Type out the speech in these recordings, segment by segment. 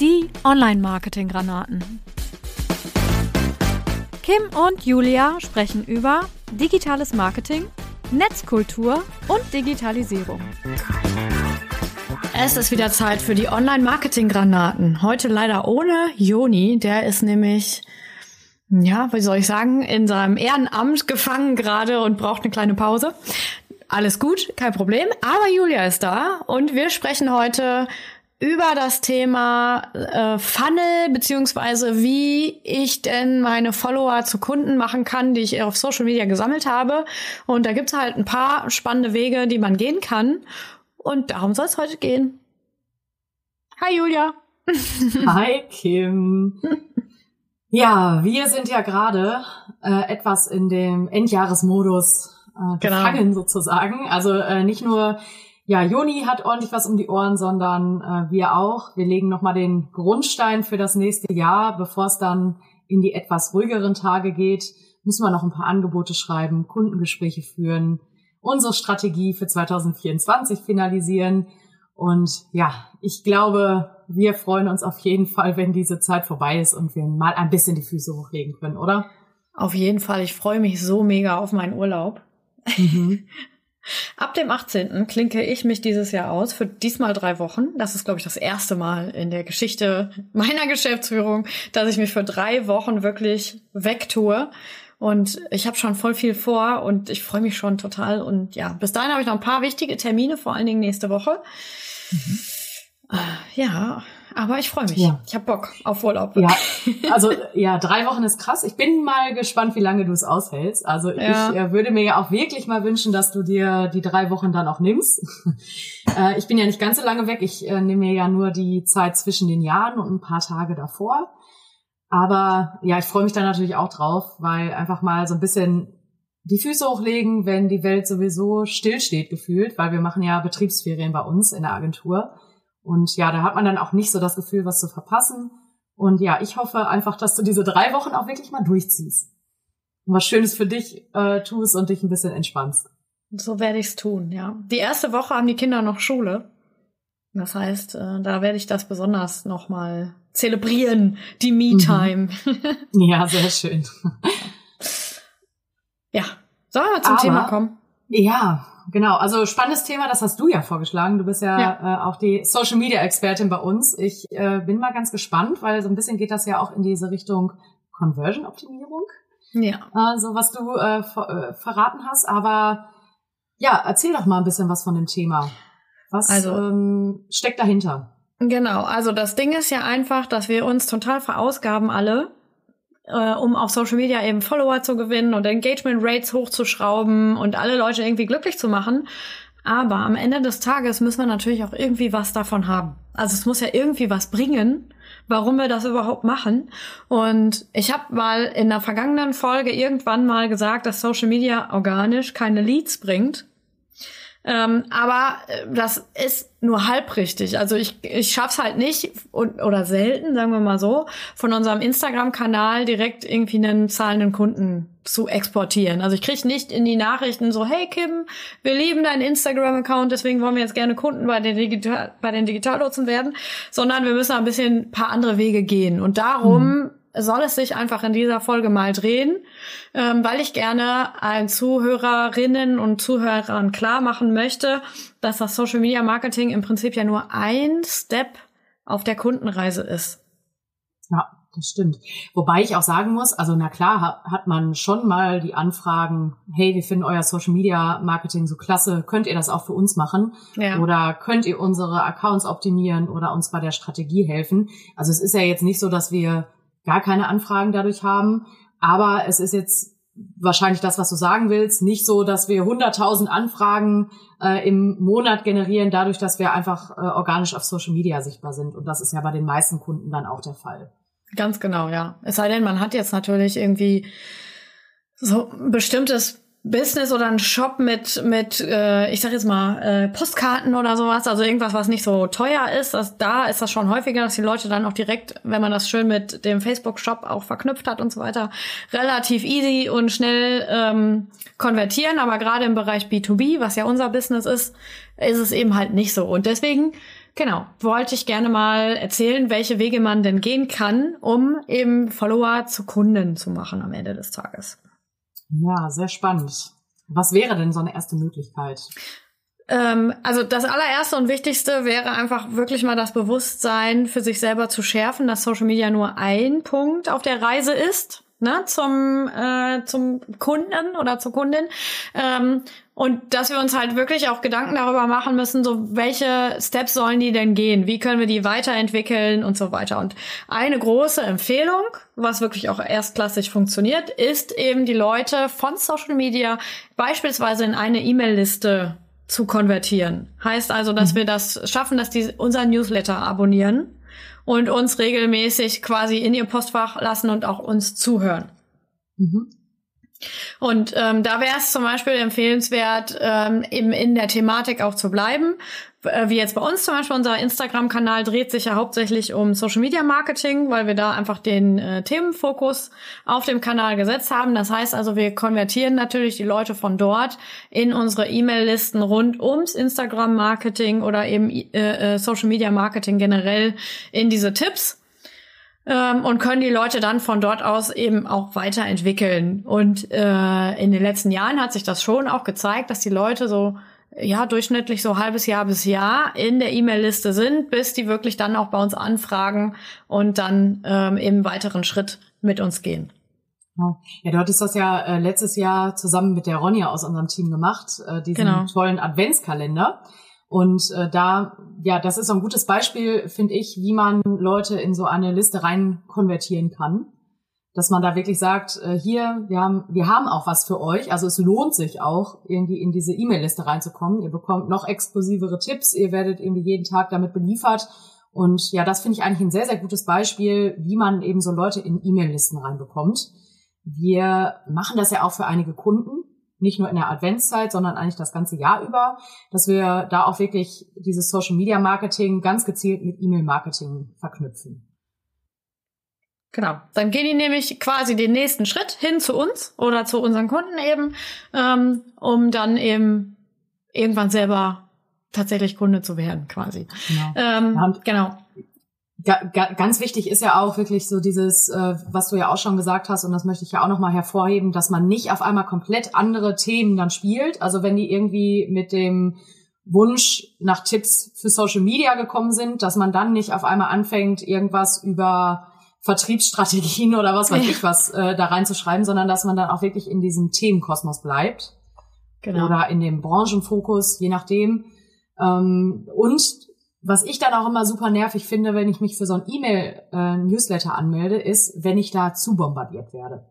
Die Online-Marketing-Granaten. Kim und Julia sprechen über digitales Marketing, Netzkultur und Digitalisierung. Es ist wieder Zeit für die Online-Marketing-Granaten. Heute leider ohne Joni, der ist nämlich ja, wie soll ich sagen, in seinem Ehrenamt gefangen gerade und braucht eine kleine Pause. Alles gut, kein Problem. Aber Julia ist da und wir sprechen heute über das Thema äh, Funnel beziehungsweise wie ich denn meine Follower zu Kunden machen kann, die ich auf Social Media gesammelt habe. Und da gibt's halt ein paar spannende Wege, die man gehen kann. Und darum soll es heute gehen. Hi Julia. Hi Kim. Ja, wir sind ja gerade äh, etwas in dem Endjahresmodus äh, genau. gefangen genau. sozusagen. Also äh, nicht nur ja, Joni hat ordentlich was um die Ohren, sondern äh, wir auch. Wir legen nochmal den Grundstein für das nächste Jahr, bevor es dann in die etwas ruhigeren Tage geht. Müssen wir noch ein paar Angebote schreiben, Kundengespräche führen, unsere Strategie für 2024 finalisieren. Und ja, ich glaube, wir freuen uns auf jeden Fall, wenn diese Zeit vorbei ist und wir mal ein bisschen die Füße hochlegen können, oder? Auf jeden Fall. Ich freue mich so mega auf meinen Urlaub. Mhm. Ab dem 18. klinke ich mich dieses Jahr aus für diesmal drei Wochen. Das ist, glaube ich, das erste Mal in der Geschichte meiner Geschäftsführung, dass ich mich für drei Wochen wirklich wegtue. Und ich habe schon voll viel vor und ich freue mich schon total. Und ja, bis dahin habe ich noch ein paar wichtige Termine, vor allen Dingen nächste Woche. Mhm. Ja, aber ich freue mich. Ja. Ich habe Bock auf Urlaub. Ja, also ja, drei Wochen ist krass. Ich bin mal gespannt, wie lange du es aushältst. Also ja. ich äh, würde mir ja auch wirklich mal wünschen, dass du dir die drei Wochen dann auch nimmst. äh, ich bin ja nicht ganz so lange weg. Ich äh, nehme mir ja nur die Zeit zwischen den Jahren und ein paar Tage davor. Aber ja, ich freue mich da natürlich auch drauf, weil einfach mal so ein bisschen die Füße hochlegen, wenn die Welt sowieso stillsteht gefühlt, weil wir machen ja Betriebsferien bei uns in der Agentur. Und ja, da hat man dann auch nicht so das Gefühl, was zu verpassen. Und ja, ich hoffe einfach, dass du diese drei Wochen auch wirklich mal durchziehst. Und was Schönes für dich äh, tust und dich ein bisschen entspannst. So werde ich es tun, ja. Die erste Woche haben die Kinder noch Schule. Das heißt, äh, da werde ich das besonders nochmal zelebrieren, die Me-Time. Mhm. Ja, sehr schön. ja, sollen wir zum Aber, Thema kommen? Ja, genau. Also spannendes Thema, das hast du ja vorgeschlagen. Du bist ja, ja. Äh, auch die Social Media Expertin bei uns. Ich äh, bin mal ganz gespannt, weil so ein bisschen geht das ja auch in diese Richtung Conversion Optimierung. Ja. Äh, so was du äh, ver äh, verraten hast. Aber ja, erzähl doch mal ein bisschen was von dem Thema. Was also, ähm, steckt dahinter? Genau, also das Ding ist ja einfach, dass wir uns total verausgaben alle äh, um auf Social Media eben Follower zu gewinnen und Engagement Rates hochzuschrauben und alle Leute irgendwie glücklich zu machen. Aber am Ende des Tages müssen wir natürlich auch irgendwie was davon haben. Also es muss ja irgendwie was bringen, warum wir das überhaupt machen. Und ich habe mal in der vergangenen Folge irgendwann mal gesagt, dass Social Media organisch keine Leads bringt. Ähm, aber äh, das ist nur halb richtig. Also ich, ich schaff's halt nicht und, oder selten, sagen wir mal so, von unserem Instagram-Kanal direkt irgendwie einen zahlenden Kunden zu exportieren. Also ich kriege nicht in die Nachrichten so, hey Kim, wir lieben deinen Instagram-Account, deswegen wollen wir jetzt gerne Kunden bei den, Digital bei den Digitallotsen werden, sondern wir müssen ein bisschen ein paar andere Wege gehen. Und darum mhm soll es sich einfach in dieser Folge mal drehen, ähm, weil ich gerne allen Zuhörerinnen und Zuhörern klar machen möchte, dass das Social Media Marketing im Prinzip ja nur ein Step auf der Kundenreise ist. Ja, das stimmt. Wobei ich auch sagen muss, also na klar hat man schon mal die Anfragen, hey, wir finden euer Social Media Marketing so klasse, könnt ihr das auch für uns machen? Ja. Oder könnt ihr unsere Accounts optimieren oder uns bei der Strategie helfen? Also es ist ja jetzt nicht so, dass wir gar keine Anfragen dadurch haben. Aber es ist jetzt wahrscheinlich das, was du sagen willst, nicht so, dass wir 100.000 Anfragen äh, im Monat generieren, dadurch, dass wir einfach äh, organisch auf Social Media sichtbar sind. Und das ist ja bei den meisten Kunden dann auch der Fall. Ganz genau, ja. Es sei denn, man hat jetzt natürlich irgendwie so ein bestimmtes Business oder ein Shop mit mit äh, ich sag jetzt mal äh, Postkarten oder sowas, also irgendwas, was nicht so teuer ist, das, da ist das schon häufiger, dass die Leute dann auch direkt, wenn man das schön mit dem Facebook Shop auch verknüpft hat und so weiter, relativ easy und schnell ähm, konvertieren. Aber gerade im Bereich B2B, was ja unser Business ist, ist es eben halt nicht so. Und deswegen Genau, wollte ich gerne mal erzählen, welche Wege man denn gehen kann, um eben Follower zu Kunden zu machen am Ende des Tages. Ja, sehr spannend. Was wäre denn so eine erste Möglichkeit? Ähm, also das allererste und wichtigste wäre einfach wirklich mal das Bewusstsein für sich selber zu schärfen, dass Social Media nur ein Punkt auf der Reise ist, ne, zum, äh, zum Kunden oder zur Kundin. Ähm, und dass wir uns halt wirklich auch Gedanken darüber machen müssen, so welche Steps sollen die denn gehen? Wie können wir die weiterentwickeln und so weiter? Und eine große Empfehlung, was wirklich auch erstklassig funktioniert, ist eben die Leute von Social Media beispielsweise in eine E-Mail-Liste zu konvertieren. Heißt also, dass mhm. wir das schaffen, dass die unser Newsletter abonnieren und uns regelmäßig quasi in ihr Postfach lassen und auch uns zuhören. Mhm. Und ähm, da wäre es zum Beispiel empfehlenswert, ähm, eben in der Thematik auch zu bleiben. Äh, wie jetzt bei uns zum Beispiel, unser Instagram-Kanal dreht sich ja hauptsächlich um Social Media Marketing, weil wir da einfach den äh, Themenfokus auf dem Kanal gesetzt haben. Das heißt also, wir konvertieren natürlich die Leute von dort in unsere E-Mail-Listen rund ums Instagram-Marketing oder eben äh, äh, Social Media Marketing generell in diese Tipps ähm, und können die Leute dann von dort aus eben auch weiterentwickeln. Und äh, in den letzten Jahren hat sich das schon auch gezeigt, dass die Leute so ja durchschnittlich so halbes Jahr bis Jahr in der E-Mail-Liste sind, bis die wirklich dann auch bei uns anfragen und dann ähm, im weiteren Schritt mit uns gehen. Ja, du hattest das ja äh, letztes Jahr zusammen mit der Ronja aus unserem Team gemacht, äh, diesen genau. tollen Adventskalender. Und äh, da, ja, das ist so ein gutes Beispiel, finde ich, wie man Leute in so eine Liste rein konvertieren kann. Dass man da wirklich sagt, äh, hier, wir haben, wir haben auch was für euch. Also es lohnt sich auch, irgendwie in diese E-Mail-Liste reinzukommen. Ihr bekommt noch exklusivere Tipps, ihr werdet irgendwie jeden Tag damit beliefert. Und ja, das finde ich eigentlich ein sehr, sehr gutes Beispiel, wie man eben so Leute in E-Mail-Listen reinbekommt. Wir machen das ja auch für einige Kunden nicht nur in der Adventszeit, sondern eigentlich das ganze Jahr über, dass wir da auch wirklich dieses Social Media Marketing ganz gezielt mit E-Mail Marketing verknüpfen. Genau. Dann gehen die nämlich quasi den nächsten Schritt hin zu uns oder zu unseren Kunden eben, ähm, um dann eben irgendwann selber tatsächlich Kunde zu werden, quasi. Genau. Ähm, genau ganz wichtig ist ja auch wirklich so dieses, äh, was du ja auch schon gesagt hast, und das möchte ich ja auch nochmal hervorheben, dass man nicht auf einmal komplett andere Themen dann spielt. Also wenn die irgendwie mit dem Wunsch nach Tipps für Social Media gekommen sind, dass man dann nicht auf einmal anfängt, irgendwas über Vertriebsstrategien oder was weiß ich was äh, da reinzuschreiben, sondern dass man dann auch wirklich in diesem Themenkosmos bleibt. Genau. Oder in dem Branchenfokus, je nachdem. Ähm, und was ich dann auch immer super nervig finde, wenn ich mich für so ein E-Mail-Newsletter äh, anmelde, ist, wenn ich da zu bombardiert werde.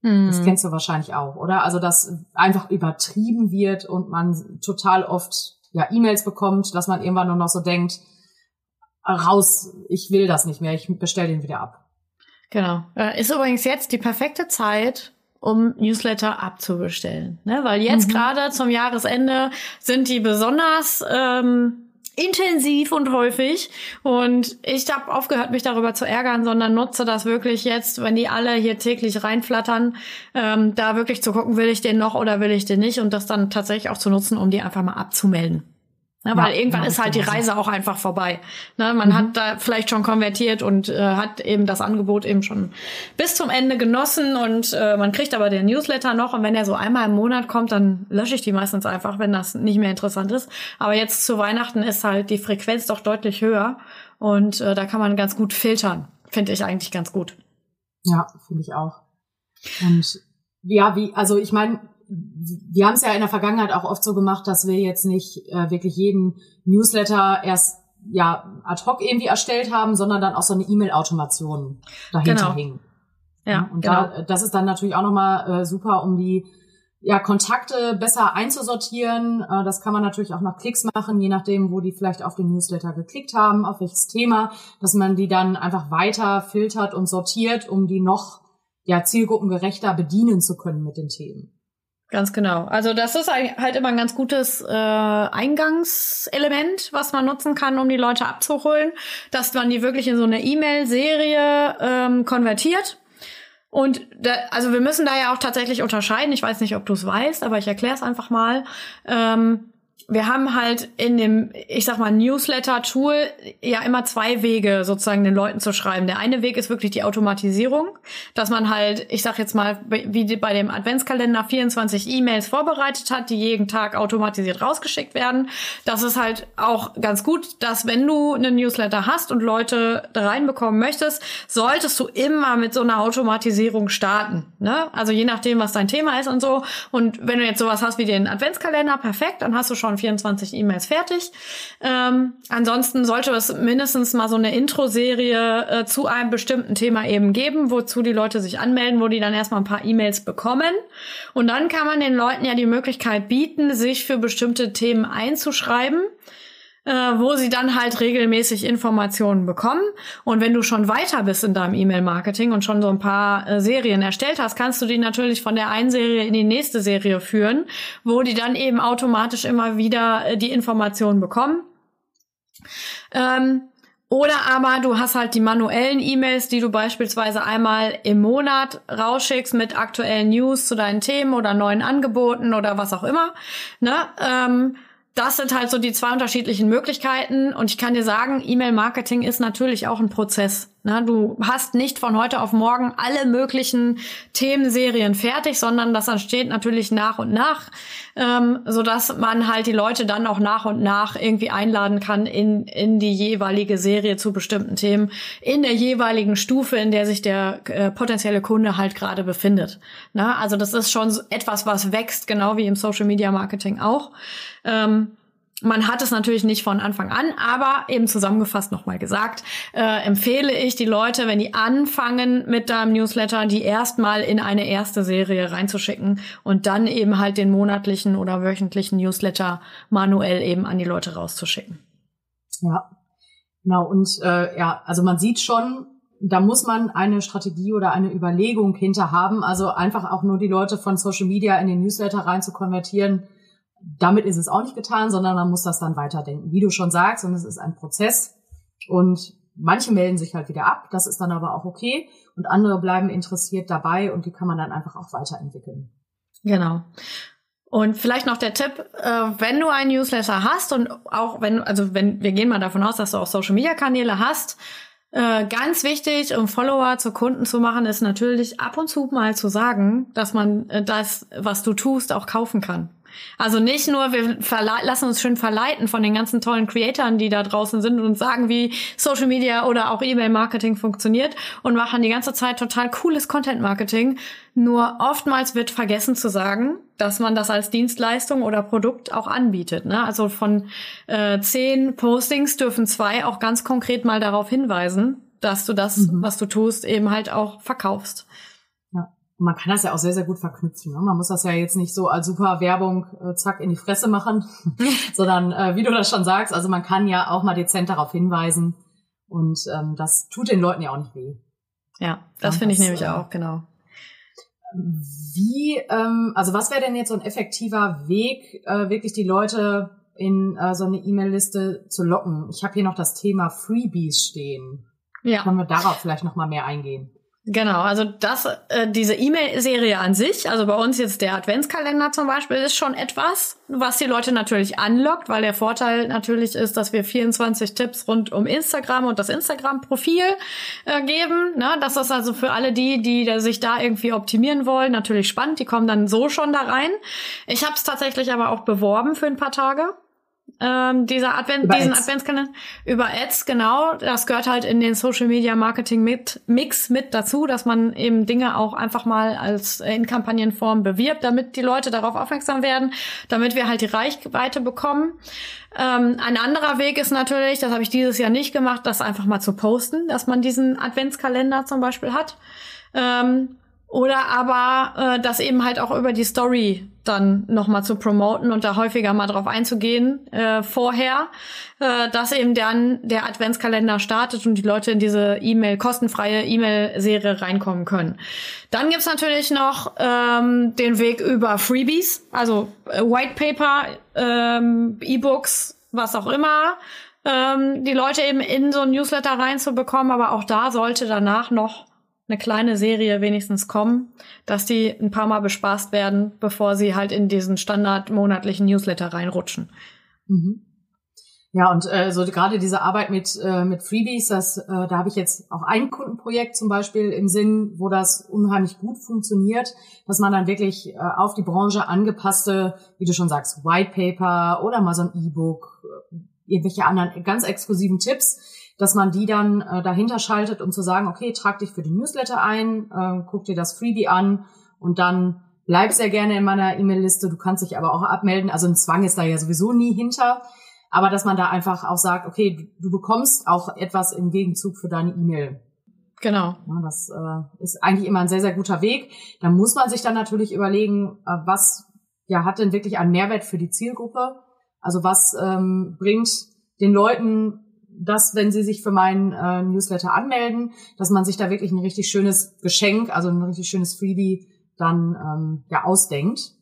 Mhm. Das kennst du wahrscheinlich auch, oder? Also, dass einfach übertrieben wird und man total oft ja E-Mails bekommt, dass man irgendwann nur noch so denkt, raus, ich will das nicht mehr, ich bestelle den wieder ab. Genau. Äh, ist übrigens jetzt die perfekte Zeit, um Newsletter abzubestellen. Ne? Weil jetzt mhm. gerade zum Jahresende sind die besonders ähm, intensiv und häufig. Und ich habe aufgehört, mich darüber zu ärgern, sondern nutze das wirklich jetzt, wenn die alle hier täglich reinflattern, ähm, da wirklich zu gucken, will ich den noch oder will ich den nicht und das dann tatsächlich auch zu nutzen, um die einfach mal abzumelden. Ne, weil ja, irgendwann ja, ist halt die Reise auch einfach vorbei. Ne, man mhm. hat da vielleicht schon konvertiert und äh, hat eben das Angebot eben schon bis zum Ende genossen und äh, man kriegt aber den Newsletter noch und wenn er so einmal im Monat kommt, dann lösche ich die meistens einfach, wenn das nicht mehr interessant ist. Aber jetzt zu Weihnachten ist halt die Frequenz doch deutlich höher und äh, da kann man ganz gut filtern. Finde ich eigentlich ganz gut. Ja, finde ich auch. Und ja, wie, also ich meine, wir haben es ja in der Vergangenheit auch oft so gemacht, dass wir jetzt nicht äh, wirklich jeden Newsletter erst ja ad hoc irgendwie erstellt haben, sondern dann auch so eine E-Mail-Automation dahinter genau. hing. Ja, und genau. da, das ist dann natürlich auch nochmal äh, super, um die ja, Kontakte besser einzusortieren. Äh, das kann man natürlich auch nach Klicks machen, je nachdem, wo die vielleicht auf den Newsletter geklickt haben, auf welches Thema, dass man die dann einfach weiter filtert und sortiert, um die noch ja, zielgruppengerechter bedienen zu können mit den Themen. Ganz genau. Also das ist halt immer ein ganz gutes äh, Eingangselement, was man nutzen kann, um die Leute abzuholen, dass man die wirklich in so eine E-Mail-Serie ähm, konvertiert. Und da, also wir müssen da ja auch tatsächlich unterscheiden. Ich weiß nicht, ob du es weißt, aber ich erkläre es einfach mal. Ähm, wir haben halt in dem, ich sag mal, Newsletter-Tool ja immer zwei Wege sozusagen den Leuten zu schreiben. Der eine Weg ist wirklich die Automatisierung, dass man halt, ich sag jetzt mal, wie bei dem Adventskalender 24 E-Mails vorbereitet hat, die jeden Tag automatisiert rausgeschickt werden. Das ist halt auch ganz gut, dass wenn du einen Newsletter hast und Leute reinbekommen möchtest, solltest du immer mit so einer Automatisierung starten. Ne? Also je nachdem, was dein Thema ist und so. Und wenn du jetzt sowas hast wie den Adventskalender, perfekt, dann hast du schon 24 E-Mails fertig. Ähm, ansonsten sollte es mindestens mal so eine Intro-Serie äh, zu einem bestimmten Thema eben geben, wozu die Leute sich anmelden, wo die dann erstmal ein paar E-Mails bekommen. Und dann kann man den Leuten ja die Möglichkeit bieten, sich für bestimmte Themen einzuschreiben äh, wo sie dann halt regelmäßig Informationen bekommen. Und wenn du schon weiter bist in deinem E-Mail-Marketing und schon so ein paar äh, Serien erstellt hast, kannst du die natürlich von der einen Serie in die nächste Serie führen, wo die dann eben automatisch immer wieder äh, die Informationen bekommen. Ähm, oder aber du hast halt die manuellen E-Mails, die du beispielsweise einmal im Monat rausschickst mit aktuellen News zu deinen Themen oder neuen Angeboten oder was auch immer. Ne? Ähm, das sind halt so die zwei unterschiedlichen Möglichkeiten. Und ich kann dir sagen, E-Mail-Marketing ist natürlich auch ein Prozess. Ne? Du hast nicht von heute auf morgen alle möglichen Themenserien fertig, sondern das entsteht natürlich nach und nach, ähm, so dass man halt die Leute dann auch nach und nach irgendwie einladen kann in, in die jeweilige Serie zu bestimmten Themen, in der jeweiligen Stufe, in der sich der äh, potenzielle Kunde halt gerade befindet. Ne? Also das ist schon etwas, was wächst, genau wie im Social Media Marketing auch. Ähm, man hat es natürlich nicht von Anfang an, aber eben zusammengefasst nochmal gesagt, äh, empfehle ich die Leute, wenn die anfangen mit deinem Newsletter, die erstmal in eine erste Serie reinzuschicken und dann eben halt den monatlichen oder wöchentlichen Newsletter manuell eben an die Leute rauszuschicken. Ja, genau. Und äh, ja, also man sieht schon, da muss man eine Strategie oder eine Überlegung hinter haben. Also einfach auch nur die Leute von Social Media in den Newsletter rein zu konvertieren damit ist es auch nicht getan, sondern man muss das dann weiterdenken. Wie du schon sagst, und es ist ein Prozess. Und manche melden sich halt wieder ab, das ist dann aber auch okay. Und andere bleiben interessiert dabei und die kann man dann einfach auch weiterentwickeln. Genau. Und vielleicht noch der Tipp, äh, wenn du einen Newsletter hast und auch wenn, also wenn, wir gehen mal davon aus, dass du auch Social Media Kanäle hast, äh, ganz wichtig, um Follower zu Kunden zu machen, ist natürlich ab und zu mal zu sagen, dass man äh, das, was du tust, auch kaufen kann. Also nicht nur, wir lassen uns schön verleiten von den ganzen tollen Creatoren, die da draußen sind und sagen, wie Social Media oder auch E-Mail-Marketing funktioniert und machen die ganze Zeit total cooles Content-Marketing. Nur oftmals wird vergessen zu sagen, dass man das als Dienstleistung oder Produkt auch anbietet. Ne? Also von äh, zehn Postings dürfen zwei auch ganz konkret mal darauf hinweisen, dass du das, mhm. was du tust, eben halt auch verkaufst. Und man kann das ja auch sehr, sehr gut verknüpfen. Ne? Man muss das ja jetzt nicht so als super Werbung äh, zack in die Fresse machen, sondern äh, wie du das schon sagst, also man kann ja auch mal dezent darauf hinweisen und ähm, das tut den Leuten ja auch nicht weh. Ja, das finde ich nämlich äh, auch, genau. Wie, ähm, also was wäre denn jetzt so ein effektiver Weg, äh, wirklich die Leute in äh, so eine E-Mail-Liste zu locken? Ich habe hier noch das Thema Freebies stehen. Ja. Können wir darauf vielleicht noch mal mehr eingehen? Genau, also das, äh, diese E-Mail-Serie an sich, also bei uns jetzt der Adventskalender zum Beispiel, ist schon etwas, was die Leute natürlich anlockt, weil der Vorteil natürlich ist, dass wir 24 Tipps rund um Instagram und das Instagram-Profil äh, geben. Ne? Das ist also für alle die, die sich da irgendwie optimieren wollen, natürlich spannend. Die kommen dann so schon da rein. Ich habe es tatsächlich aber auch beworben für ein paar Tage ähm, dieser Advent, über diesen Ads. Adventskalender über Ads, genau. Das gehört halt in den Social Media Marketing mit, Mix mit dazu, dass man eben Dinge auch einfach mal als äh, in Kampagnenform bewirbt, damit die Leute darauf aufmerksam werden, damit wir halt die Reichweite bekommen. Ähm, ein anderer Weg ist natürlich, das habe ich dieses Jahr nicht gemacht, das einfach mal zu posten, dass man diesen Adventskalender zum Beispiel hat. Ähm, oder aber äh, das eben halt auch über die Story dann nochmal zu promoten und da häufiger mal drauf einzugehen äh, vorher, äh, dass eben dann der Adventskalender startet und die Leute in diese E-Mail, kostenfreie E-Mail-Serie reinkommen können. Dann gibt's natürlich noch ähm, den Weg über Freebies, also äh, White Paper, ähm, E-Books, was auch immer, ähm, die Leute eben in so ein Newsletter reinzubekommen, aber auch da sollte danach noch eine kleine Serie wenigstens kommen, dass die ein paar Mal bespaßt werden, bevor sie halt in diesen standard monatlichen Newsletter reinrutschen. Mhm. Ja, und äh, so gerade diese Arbeit mit, äh, mit Freebies, das, äh, da habe ich jetzt auch ein Kundenprojekt zum Beispiel im Sinn, wo das unheimlich gut funktioniert, dass man dann wirklich äh, auf die Branche angepasste, wie du schon sagst, White Paper oder mal so ein E-Book, äh, irgendwelche anderen ganz exklusiven Tipps, dass man die dann äh, dahinter schaltet, um zu sagen, okay, trag dich für die Newsletter ein, äh, guck dir das Freebie an und dann bleib sehr gerne in meiner E-Mail-Liste. Du kannst dich aber auch abmelden. Also ein Zwang ist da ja sowieso nie hinter aber dass man da einfach auch sagt, okay, du, du bekommst auch etwas im Gegenzug für deine E-Mail. Genau. Ja, das äh, ist eigentlich immer ein sehr, sehr guter Weg. Da muss man sich dann natürlich überlegen, äh, was ja hat denn wirklich einen Mehrwert für die Zielgruppe? Also was ähm, bringt den Leuten das, wenn sie sich für meinen äh, Newsletter anmelden, dass man sich da wirklich ein richtig schönes Geschenk, also ein richtig schönes Freebie dann ähm, ja ausdenkt.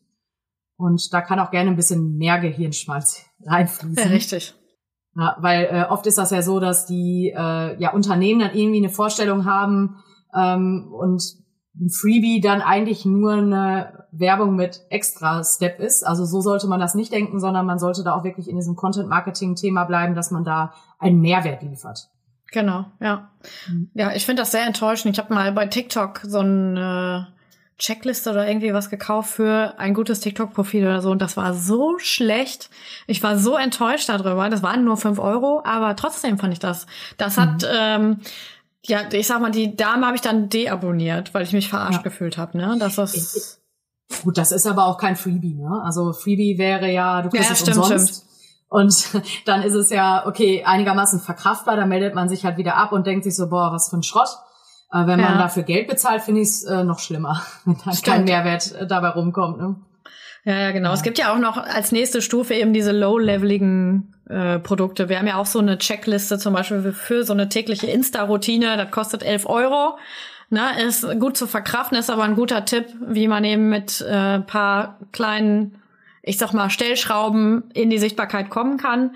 Und da kann auch gerne ein bisschen mehr Gehirnschmalz reinfließen. Ja, richtig. Ja, weil äh, oft ist das ja so, dass die äh, ja Unternehmen dann irgendwie eine Vorstellung haben ähm, und ein Freebie dann eigentlich nur eine Werbung mit extra Step ist. Also so sollte man das nicht denken, sondern man sollte da auch wirklich in diesem Content-Marketing-Thema bleiben, dass man da einen Mehrwert liefert. Genau, ja. Mhm. Ja, ich finde das sehr enttäuschend. Ich habe mal bei TikTok so ein äh Checkliste oder irgendwie was gekauft für ein gutes TikTok-Profil oder so. Und das war so schlecht. Ich war so enttäuscht darüber. Das waren nur fünf Euro, aber trotzdem fand ich das. Das mhm. hat, ähm, ja, ich sag mal, die Dame habe ich dann deabonniert, weil ich mich verarscht ja. gefühlt habe. Ne? Das ist Gut, das ist aber auch kein Freebie, ne? Also Freebie wäre ja, du kriegst ja, es stimmt, umsonst. Stimmt. Und dann ist es ja, okay, einigermaßen verkraftbar, dann meldet man sich halt wieder ab und denkt sich so, boah, was für ein Schrott. Aber wenn ja. man dafür Geld bezahlt, finde ich es äh, noch schlimmer, wenn da kein Mehrwert äh, dabei rumkommt. Ne? Ja, ja, genau. Es gibt ja auch noch als nächste Stufe eben diese low-leveligen äh, Produkte. Wir haben ja auch so eine Checkliste zum Beispiel für so eine tägliche Insta-Routine. Das kostet 11 Euro. Na, ist gut zu verkraften, ist aber ein guter Tipp, wie man eben mit äh, paar kleinen, ich sag mal, Stellschrauben in die Sichtbarkeit kommen kann.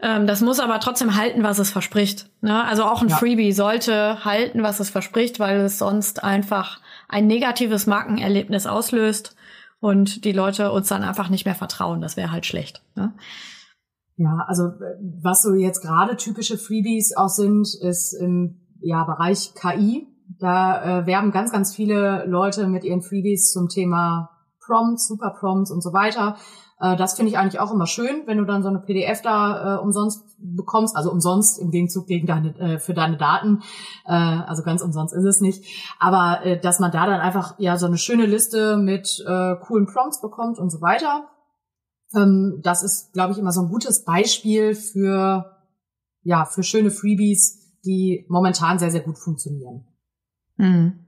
Ähm, das muss aber trotzdem halten, was es verspricht. Ne? Also auch ein ja. Freebie sollte halten, was es verspricht, weil es sonst einfach ein negatives Markenerlebnis auslöst und die Leute uns dann einfach nicht mehr vertrauen. Das wäre halt schlecht. Ne? Ja, also was so jetzt gerade typische Freebies auch sind, ist im ja, Bereich KI. Da äh, werben ganz, ganz viele Leute mit ihren Freebies zum Thema Prompts, Super Prompts und so weiter. Äh, das finde ich eigentlich auch immer schön, wenn du dann so eine PDF da äh, umsonst bekommst, also umsonst im Gegenzug gegen deine, äh, für deine Daten. Äh, also ganz umsonst ist es nicht. Aber äh, dass man da dann einfach ja so eine schöne Liste mit äh, coolen Prompts bekommt und so weiter. Ähm, das ist, glaube ich, immer so ein gutes Beispiel für ja für schöne Freebies, die momentan sehr sehr gut funktionieren. Mhm.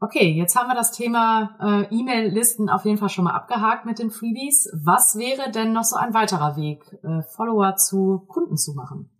Okay, jetzt haben wir das Thema äh, E-Mail-Listen auf jeden Fall schon mal abgehakt mit den Freebies. Was wäre denn noch so ein weiterer Weg, äh, Follower zu Kunden zu machen?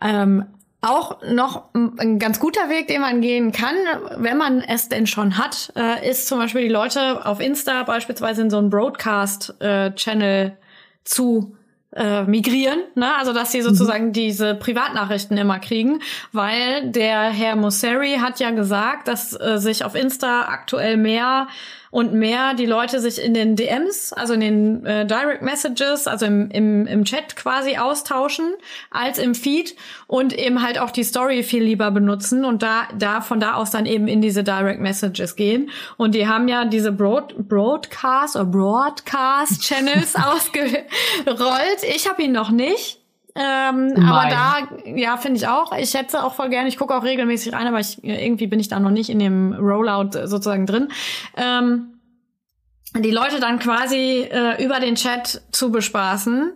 Ähm, auch noch ein ganz guter Weg, den man gehen kann, wenn man es denn schon hat, äh, ist zum Beispiel die Leute auf Insta beispielsweise in so einen Broadcast-Channel äh, zu äh, migrieren, ne? also dass sie sozusagen mhm. diese Privatnachrichten immer kriegen, weil der Herr Mosseri hat ja gesagt, dass äh, sich auf Insta aktuell mehr und mehr die Leute sich in den DMs, also in den äh, Direct Messages, also im, im, im Chat quasi austauschen, als im Feed und eben halt auch die Story viel lieber benutzen und da, da von da aus dann eben in diese Direct Messages gehen. Und die haben ja diese Broad, Broadcast oder Broadcast Channels ausgerollt. Ich habe ihn noch nicht. Ähm, aber da, ja, finde ich auch. Ich hätte auch voll gerne, ich gucke auch regelmäßig rein, aber ich, irgendwie bin ich da noch nicht in dem Rollout sozusagen drin. Ähm, die Leute dann quasi äh, über den Chat zu bespaßen.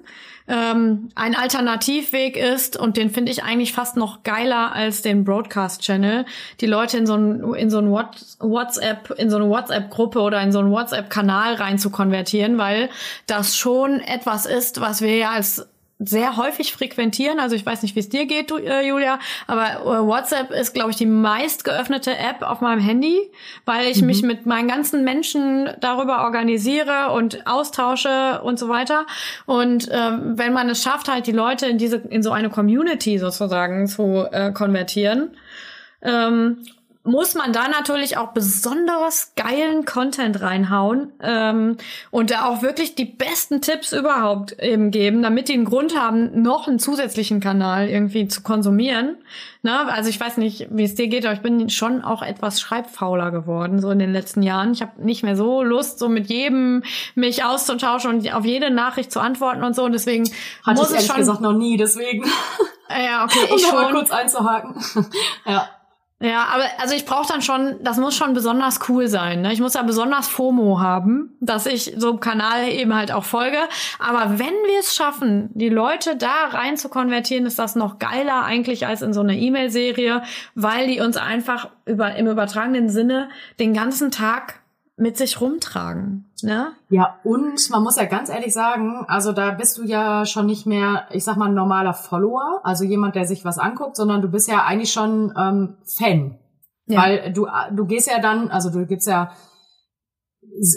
Ähm, ein Alternativweg ist, und den finde ich eigentlich fast noch geiler als den Broadcast-Channel, die Leute in so ein, in so ein WhatsApp, in so eine WhatsApp-Gruppe oder in so einen WhatsApp-Kanal rein zu konvertieren, weil das schon etwas ist, was wir ja als sehr häufig frequentieren. Also ich weiß nicht, wie es dir geht, du, äh, Julia, aber äh, WhatsApp ist, glaube ich, die meist geöffnete App auf meinem Handy, weil ich mhm. mich mit meinen ganzen Menschen darüber organisiere und austausche und so weiter. Und ähm, wenn man es schafft, halt die Leute in diese in so eine Community sozusagen zu äh, konvertieren, ähm, muss man da natürlich auch besonders geilen Content reinhauen ähm, und da auch wirklich die besten Tipps überhaupt eben geben, damit die einen Grund haben, noch einen zusätzlichen Kanal irgendwie zu konsumieren. Na, also ich weiß nicht, wie es dir geht, aber ich bin schon auch etwas schreibfauler geworden so in den letzten Jahren. Ich habe nicht mehr so Lust, so mit jedem mich auszutauschen und auf jede Nachricht zu antworten und so. Und deswegen hatte muss ich ehrlich schon gesagt noch nie. Deswegen ja, okay, um ich mal schon. kurz einzuhaken. ja. Ja, aber also ich brauche dann schon, das muss schon besonders cool sein. Ne? Ich muss da besonders FOMO haben, dass ich so einem Kanal eben halt auch folge. Aber wenn wir es schaffen, die Leute da rein zu konvertieren, ist das noch geiler eigentlich als in so eine E-Mail-Serie, weil die uns einfach über, im übertragenen Sinne den ganzen Tag mit sich rumtragen. Ne? Ja, und man muss ja ganz ehrlich sagen, also da bist du ja schon nicht mehr, ich sag mal, ein normaler Follower, also jemand, der sich was anguckt, sondern du bist ja eigentlich schon ähm, Fan. Ja. Weil du, du gehst ja dann, also du gibst ja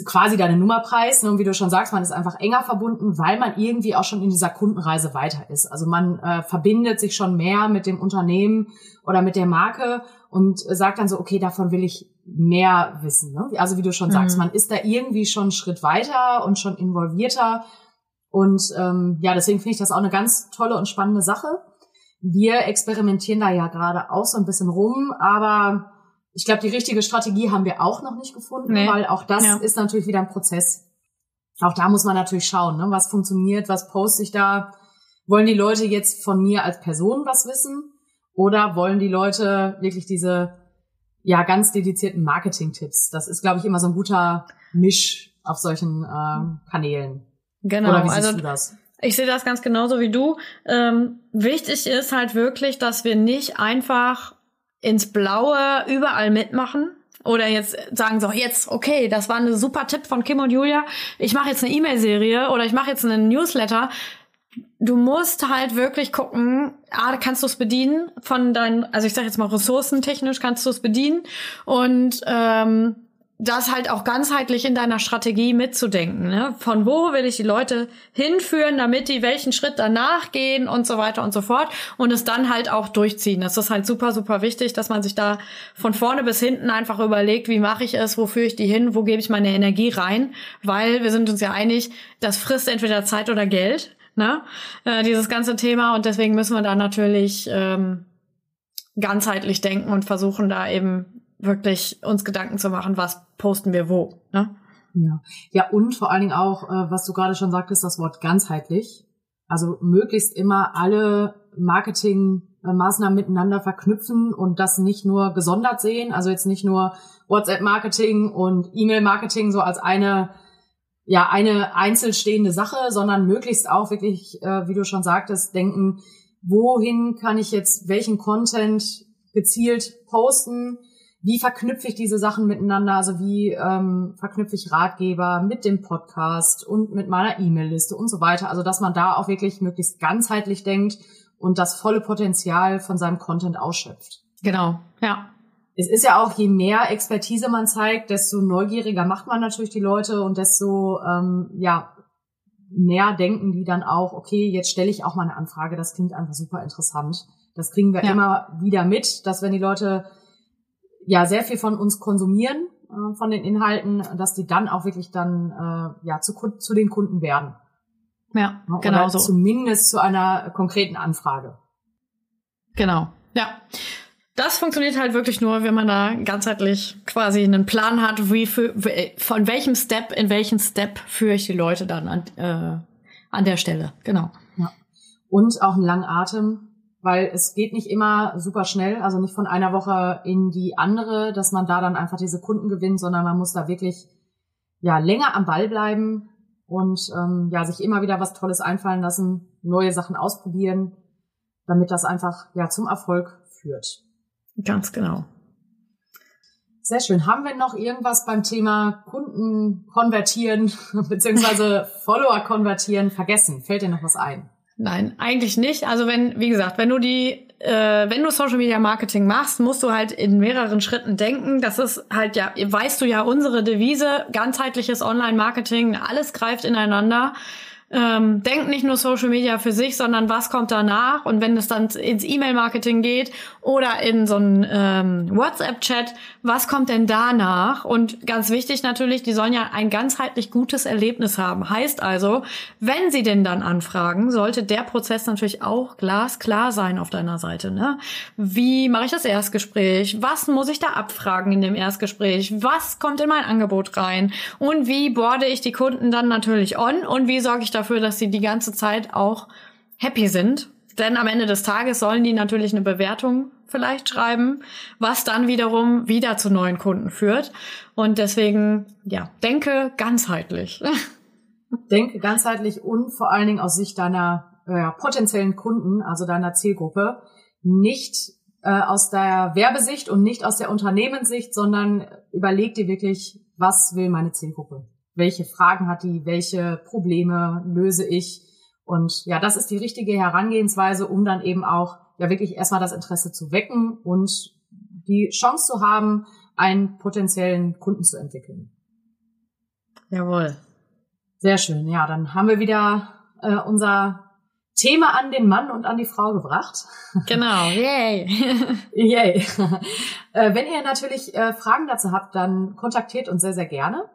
quasi deine Nummerpreis, ne, und wie du schon sagst, man ist einfach enger verbunden, weil man irgendwie auch schon in dieser Kundenreise weiter ist. Also man äh, verbindet sich schon mehr mit dem Unternehmen oder mit der Marke und sagt dann so, okay, davon will ich mehr wissen. Ne? Also wie du schon sagst, Mhm. man ist da irgendwie schon einen Schritt weiter und schon involvierter. Und ähm, ja, deswegen finde ich das auch eine ganz tolle und spannende Sache. Wir experimentieren da ja gerade auch so ein bisschen rum, aber ich glaube, die richtige Strategie haben wir auch noch nicht gefunden, Nee. weil auch das Ja. ist natürlich wieder ein Prozess. Auch da muss man natürlich schauen, ne? was funktioniert, was poste ich da. Wollen die Leute jetzt von mir als Person was wissen? Oder wollen die Leute wirklich diese ja ganz dedizierten Marketing-Tipps? Das ist, glaube ich, immer so ein guter Misch auf solchen ähm, Kanälen. Genau. Oder wie siehst also du das? Ich sehe das ganz genauso wie du. Ähm, wichtig ist halt wirklich, dass wir nicht einfach ins Blaue überall mitmachen. Oder jetzt sagen so, jetzt, okay, das war ein super Tipp von Kim und Julia. Ich mache jetzt eine E-Mail-Serie oder ich mache jetzt einen Newsletter. Du musst halt wirklich gucken, ah, kannst du es bedienen von deinen, also ich sage jetzt mal ressourcentechnisch kannst du es bedienen und ähm, das halt auch ganzheitlich in deiner Strategie mitzudenken. Ne? Von wo will ich die Leute hinführen, damit die welchen Schritt danach gehen und so weiter und so fort und es dann halt auch durchziehen. Das ist halt super, super wichtig, dass man sich da von vorne bis hinten einfach überlegt, wie mache ich es, wo führe ich die hin, wo gebe ich meine Energie rein, weil wir sind uns ja einig, das frisst entweder Zeit oder Geld, ne? Äh, dieses ganze Thema und deswegen müssen wir da natürlich ähm, ganzheitlich denken und versuchen da eben wirklich uns Gedanken zu machen, was posten wir wo. Ne? Ja. ja, und vor allen Dingen auch, äh, was du gerade schon sagtest, das Wort ganzheitlich. Also möglichst immer alle Marketingmaßnahmen miteinander verknüpfen und das nicht nur gesondert sehen. Also jetzt nicht nur WhatsApp-Marketing und E-Mail-Marketing so als eine ja eine einzelstehende Sache, sondern möglichst auch wirklich, äh, wie du schon sagtest, denken, wohin kann ich jetzt welchen Content gezielt posten, wie verknüpfe ich diese Sachen miteinander, also wie ähm, verknüpfe ich Ratgeber mit dem Podcast und mit meiner E-Mail-Liste und so weiter. Also dass man da auch wirklich möglichst ganzheitlich denkt und das volle Potenzial von seinem Content ausschöpft. Genau, ja. Es ist ja auch, je mehr Expertise man zeigt, desto neugieriger macht man natürlich die Leute und desto ähm, ja mehr denken die dann auch, okay, jetzt stelle ich auch mal eine Anfrage, das klingt einfach super interessant. Das kriegen wir Ja. immer wieder mit, dass wenn die Leute ja sehr viel von uns konsumieren, äh, von den Inhalten, dass die dann auch wirklich dann äh, ja zu, zu den Kunden werden. Ja, ne? genau Oder so. zumindest zu einer konkreten Anfrage. Genau, ja. Das funktioniert halt wirklich nur, wenn man da ganzheitlich quasi einen Plan hat, wie für, von welchem Step in welchen Step führe ich die Leute dann an, äh, an der Stelle. Genau. Und auch einen langen Atem, weil es geht nicht immer super schnell, also nicht von einer Woche in die andere, dass man da dann einfach diese Kunden gewinnt, sondern man muss da wirklich ja länger am Ball bleiben und ähm, ja sich immer wieder was Tolles einfallen lassen, neue Sachen ausprobieren, damit das einfach ja zum Erfolg führt. Ganz genau. Sehr schön. Haben wir noch irgendwas beim Thema Kunden konvertieren beziehungsweise Follower konvertieren vergessen? Fällt dir noch was ein? Nein, eigentlich nicht. Also wenn, wie gesagt, wenn du die, äh, wenn du Social Media Marketing machst, musst du halt in mehreren Schritten denken. Das ist halt ja, weißt du ja, unsere Devise, ganzheitliches Online-Marketing, alles greift ineinander. Ähm, denkt nicht nur Social Media für sich, sondern was kommt danach und wenn es dann ins E-Mail-Marketing geht oder in so einen ähm, WhatsApp-Chat, was kommt denn danach? Und ganz wichtig natürlich, die sollen ja ein ganzheitlich gutes Erlebnis haben. Heißt also, wenn sie denn dann anfragen, sollte der Prozess natürlich auch glasklar sein auf deiner Seite. Ne? Wie mache ich das Erstgespräch? Was muss ich da abfragen in dem Erstgespräch? Was kommt in mein Angebot rein? Und wie boarde ich die Kunden dann natürlich on? Und wie sorge ich dafür, dass sie die ganze Zeit auch happy sind? Denn am Ende des Tages sollen die natürlich eine Bewertung vielleicht schreiben, was dann wiederum wieder zu neuen Kunden führt. Und deswegen, ja, denke ganzheitlich. Denke ganzheitlich und vor allen Dingen aus Sicht deiner äh, potenziellen Kunden, also deiner Zielgruppe, nicht äh, aus der Werbesicht und nicht aus der Unternehmenssicht, sondern überleg dir wirklich, was will meine Zielgruppe? Welche Fragen hat die? Welche Probleme löse ich? Und ja, das ist die richtige Herangehensweise, um dann eben auch ja wirklich erstmal das Interesse zu wecken und die Chance zu haben, einen potenziellen Kunden zu entwickeln. Jawohl. Sehr schön. Ja, dann haben wir wieder äh, unser Thema an den Mann und an die Frau gebracht. Genau, yay. yay. äh, wenn ihr natürlich äh, Fragen dazu habt, dann kontaktiert uns sehr, sehr gerne.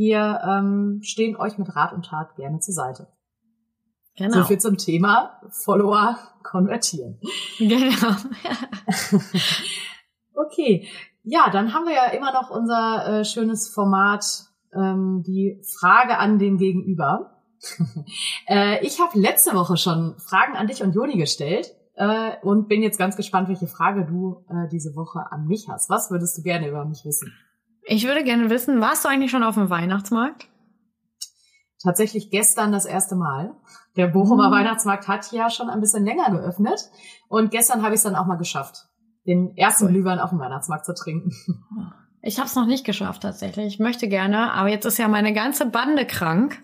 Wir ähm, stehen euch mit Rat und Tat gerne zur Seite. Genau. So viel zum Thema Follower konvertieren. Genau. okay. Ja, dann haben wir ja immer noch unser äh, schönes Format, ähm, die Frage an den Gegenüber. äh, ich habe letzte Woche schon Fragen an dich und Joni gestellt äh, und bin jetzt ganz gespannt, welche Frage du äh, diese Woche an mich hast. Was würdest du gerne über mich wissen? Ich würde gerne wissen, warst du eigentlich schon auf dem Weihnachtsmarkt? Tatsächlich gestern das erste Mal. Der Bochumer mhm. Weihnachtsmarkt hat ja schon ein bisschen länger geöffnet und gestern habe ich es dann auch mal geschafft, den ersten cool. Glühwein auf dem Weihnachtsmarkt zu trinken. Ich habe es noch nicht geschafft tatsächlich. Ich möchte gerne, aber jetzt ist ja meine ganze Bande krank.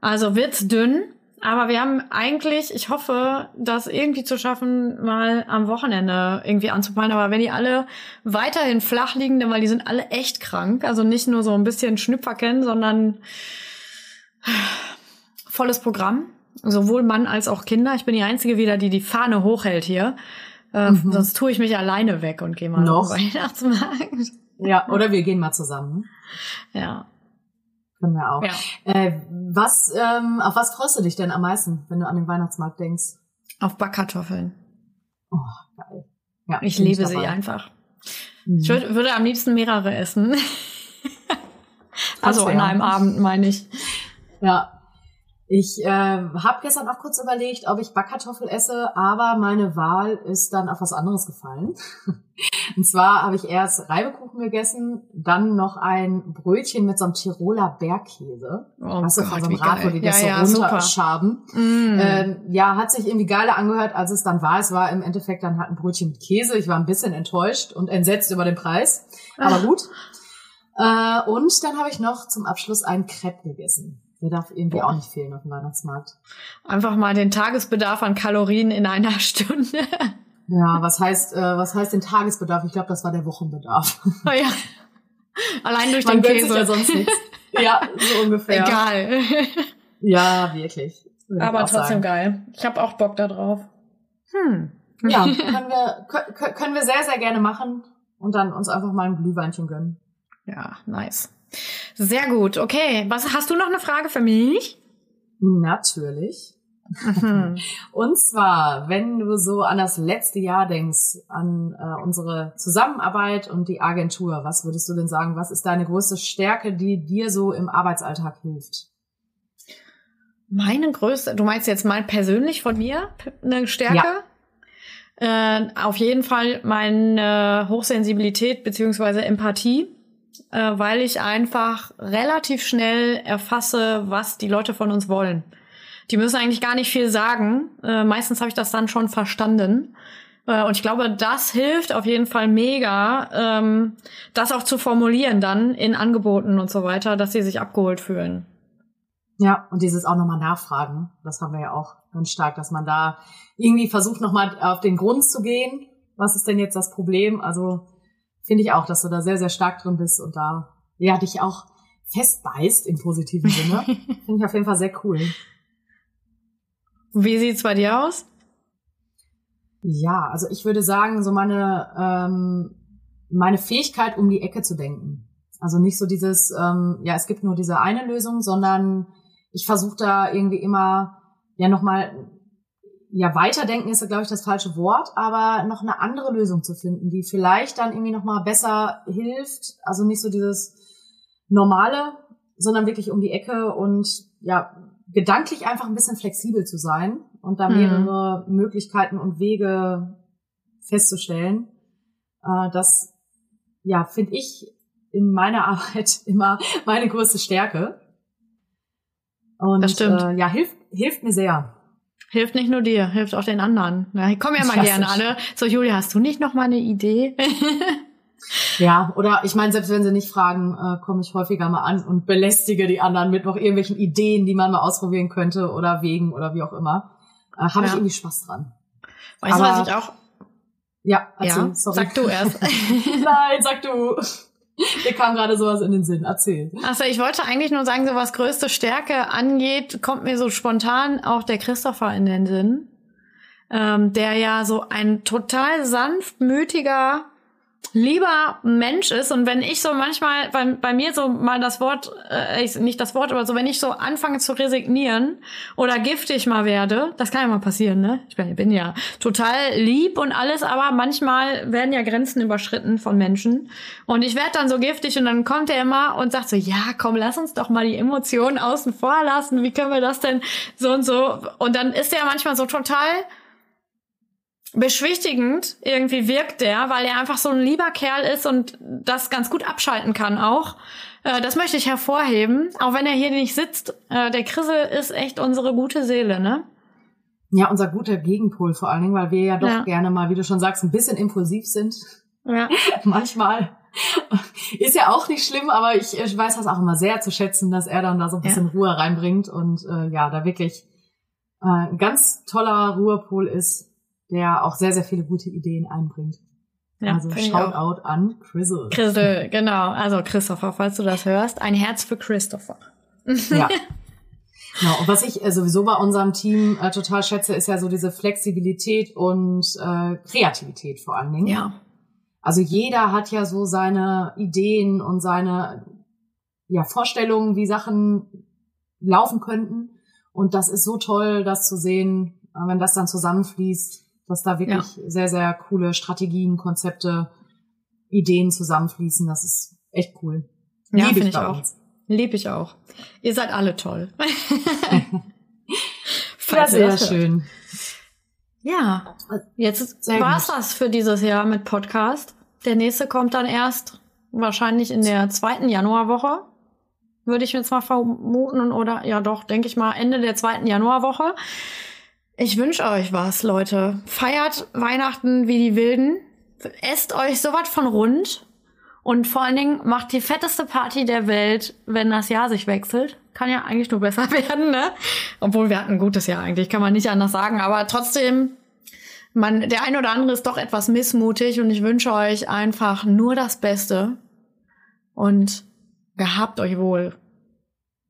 Also wird's dünn. Aber wir haben eigentlich, ich hoffe, das irgendwie zu schaffen, mal am Wochenende irgendwie anzupeilen. Aber wenn die alle weiterhin flach liegen, denn weil die sind alle echt krank, also nicht nur so ein bisschen Schnüpfer kennen, sondern volles Programm, sowohl Mann als auch Kinder. Ich bin die einzige wieder, die die Fahne hochhält hier. Äh, mhm. Sonst tue ich mich alleine weg und gehe mal Noch? auf Weihnachtsmarkt. Ja, oder wir gehen mal zusammen. Ja. Können wir auch. Ja. Äh, was, ähm, auf was freust du dich denn am meisten, wenn du an den Weihnachtsmarkt denkst? Auf Backkartoffeln. Oh, geil. Ja, ich liebe sie einfach. Mhm. Ich würd, würde am liebsten mehrere essen. also an einem Abend, meine ich. Ja, ich äh, habe gestern auch kurz überlegt, ob ich Backkartoffel esse, aber meine Wahl ist dann auf was anderes gefallen. Und zwar habe ich erst Reibekuchen gegessen, dann noch ein Brötchen mit so einem Tiroler Bergkäse. Oh Hast du von so einem Rad, wo die das ja, so ja, runterschaben. Mm. Ähm, ja, hat sich irgendwie geiler angehört, als es dann war. Es war im Endeffekt dann halt ein Brötchen mit Käse. Ich war ein bisschen enttäuscht und entsetzt über den Preis. Aber ah. gut. Äh, und dann habe ich noch zum Abschluss ein Crepe gegessen. Der darf irgendwie Boah. auch nicht fehlen auf dem Weihnachtsmarkt. Einfach mal den Tagesbedarf an Kalorien in einer Stunde. Ja, was heißt, äh, was heißt den Tagesbedarf? Ich glaube, das war der Wochenbedarf. Oh ja. Allein durch Man den Käse. Ja sonst nichts. Ja, so ungefähr. Egal. Ja, wirklich. Aber trotzdem sagen. geil. Ich habe auch Bock da drauf. Hm. Ja, können wir, können wir sehr, sehr gerne machen und dann uns einfach mal ein Glühweinchen gönnen. Ja, nice. Sehr gut. Okay. Was hast du noch eine Frage für mich? Natürlich. Mhm. Und zwar, wenn du so an das letzte Jahr denkst, an äh, unsere Zusammenarbeit und die Agentur, was würdest du denn sagen? Was ist deine größte Stärke, die dir so im Arbeitsalltag hilft? Meine größte, du meinst jetzt mal persönlich von mir eine Stärke? Ja. Äh, auf jeden Fall meine Hochsensibilität beziehungsweise Empathie äh, weil ich einfach relativ schnell erfasse, was die Leute von uns wollen. Die müssen eigentlich gar nicht viel sagen. Äh, meistens habe ich das dann schon verstanden. Äh, und ich glaube, das hilft auf jeden Fall mega, ähm, das auch zu formulieren dann in Angeboten und so weiter, dass sie sich abgeholt fühlen. Ja, und dieses auch nochmal nachfragen, das haben wir ja auch ganz stark, dass man da irgendwie versucht nochmal auf den Grund zu gehen. Was ist denn jetzt das Problem? Also finde ich auch, dass du da sehr, sehr stark drin bist und da ja dich auch festbeißt im positiven Sinne. Finde ich auf jeden Fall sehr cool. Wie sieht's bei dir aus? Ja, also ich würde sagen, so meine, ähm, meine Fähigkeit, um die Ecke zu denken. Also nicht so dieses, ähm, ja, es gibt nur diese eine Lösung, sondern ich versuche da irgendwie immer, ja, nochmal, ja, weiterdenken ist, glaube ich, das falsche Wort, aber noch eine andere Lösung zu finden, die vielleicht dann irgendwie nochmal besser hilft. Also nicht so dieses normale, sondern wirklich um die Ecke und ja, gedanklich einfach ein bisschen flexibel zu sein und da mhm. mehrere mhm. Möglichkeiten und Wege festzustellen. Äh, das, ja, finde ich in meiner Arbeit immer meine größte Stärke. Und das stimmt. Äh, ja, hilft, hilft mir sehr. Hilft nicht nur dir, hilft auch den anderen. Ja, ich komme ja mal gerne alle. So, Julia, hast du nicht noch mal eine Idee? Ja, oder ich meine, selbst wenn sie nicht fragen, äh, komme ich häufiger mal an und belästige die anderen mit noch irgendwelchen Ideen, die man mal ausprobieren könnte oder Wegen oder wie auch immer. Äh, Habe ja. ich irgendwie Spaß dran. Weißt du, was ich auch. Ja, erzähl, ja, sorry. Sag du erst. Nein, sag du. Mir kam gerade sowas in den Sinn. Erzähl. Achso, ich wollte eigentlich nur sagen, so was größte Stärke angeht, kommt mir so spontan auch der Christopher in den Sinn. Ähm, der ja so ein total sanftmütiger, lieber Mensch ist. Und wenn ich so manchmal bei, bei mir so mal das Wort äh, nicht das Wort aber so wenn ich so anfange zu resignieren oder giftig mal werde das kann ja mal passieren ne? Ich bin, bin ja total lieb und alles aber manchmal werden ja Grenzen überschritten von Menschen. Und ich werde dann so giftig und dann kommt er immer und sagt so ja komm lass uns doch mal die Emotionen außen vor lassen. Wie können wir das denn so und so? Und dann ist er manchmal so total beschwichtigend irgendwie wirkt der, weil er einfach so ein lieber Kerl ist und das ganz gut abschalten kann auch. Äh, das möchte ich hervorheben, auch wenn er hier nicht sitzt. Äh, der Chrisel ist echt unsere gute Seele, ne? Ja, unser guter Gegenpol vor allen Dingen, weil wir ja doch ja. gerne mal, wie du schon sagst, ein bisschen impulsiv sind. Ja. Manchmal. Ist ja auch nicht schlimm, aber ich, ich weiß das auch immer sehr zu schätzen, dass er dann da so ein bisschen ja. Ruhe reinbringt und äh, ja, da wirklich äh, ein ganz toller Ruhepol ist, der auch sehr, sehr viele gute Ideen einbringt. Ja, also Shoutout an Chrisel. Chrisel, genau. Also Christopher, falls du das hörst, ein Herz für Christopher. Ja. Genau. Und was ich äh, sowieso bei unserem Team äh, total schätze, ist ja so diese Flexibilität und äh, Kreativität vor allen Dingen. Ja. Also jeder hat ja so seine Ideen und seine ja, Vorstellungen, wie Sachen laufen könnten. Und das ist so toll, das zu sehen, äh, wenn das dann zusammenfließt dass da wirklich ja. sehr, sehr coole Strategien, Konzepte, Ideen zusammenfließen. Das ist echt cool. Ja, finde ich auch. Lieb ich auch. Ihr seid alle toll. ja, sehr schön. Ja, jetzt gut. das für dieses Jahr mit Podcast. Der nächste kommt dann erst wahrscheinlich in der zweiten Januarwoche. Würde ich jetzt mal vermuten. Oder ja doch, denke ich mal, Ende der zweiten Januarwoche. Ich wünsche euch was, Leute. Feiert Weihnachten wie die Wilden. Esst euch sowas von rund. Und vor allen Dingen macht die fetteste Party der Welt, wenn das Jahr sich wechselt. Kann ja eigentlich nur besser werden, ne? Obwohl wir hatten ein gutes Jahr eigentlich, kann man nicht anders sagen. Aber trotzdem, man, der ein oder andere ist doch etwas missmutig und ich wünsche euch einfach nur das Beste. Und gehabt euch wohl.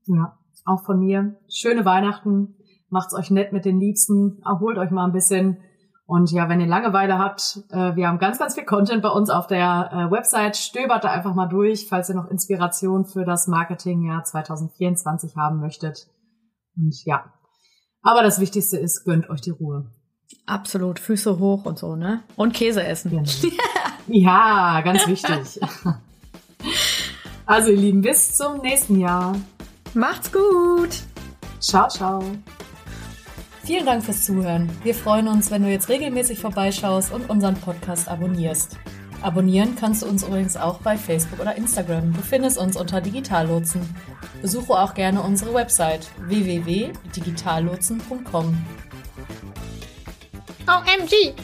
Ja, auch von mir. Schöne Weihnachten macht's euch nett mit den Liebsten, erholt euch mal ein bisschen. Und ja, wenn ihr Langeweile habt, äh, wir haben ganz, ganz viel Content bei uns auf der äh, Website. Stöbert da einfach mal durch, falls ihr noch Inspiration für das Marketingjahr 2024 haben möchtet. Und ja, aber das Wichtigste ist, gönnt euch die Ruhe. Absolut, Füße hoch und so, ne? Und Käse essen. Genau. ja, ganz wichtig. also ihr Lieben, bis zum nächsten Jahr. Macht's gut. Ciao, ciao. Vielen Dank fürs Zuhören. Wir freuen uns, wenn du jetzt regelmäßig vorbeischaust und unseren Podcast abonnierst. Abonnieren kannst du uns übrigens auch bei Facebook oder Instagram. Du findest uns unter Digitallotsen. Besuche auch gerne unsere Website www.digitallotsen.com. OMG!